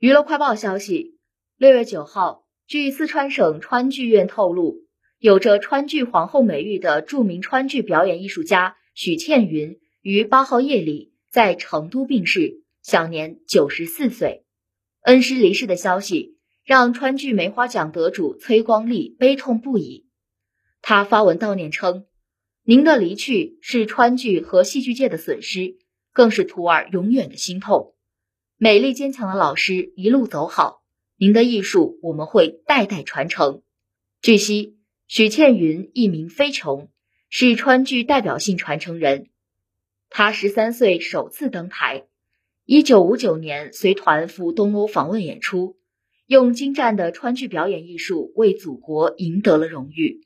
娱乐快报消息，六月九号，据四川省川剧院透露，有着川剧皇后美誉的著名川剧表演艺术家许倩云于八号夜里在成都病逝，享年九十四岁。恩师离世的消息让川剧梅花奖得主崔光丽悲痛不已。他发文悼念称：“您的离去是川剧和戏剧界的损失，更是徒儿永远的心痛。”美丽坚强的老师一路走好，您的艺术我们会代代传承。据悉，许倩云艺名飞琼，是川剧代表性传承人。她十三岁首次登台，一九五九年随团赴东欧访问演出，用精湛的川剧表演艺术为祖国赢得了荣誉。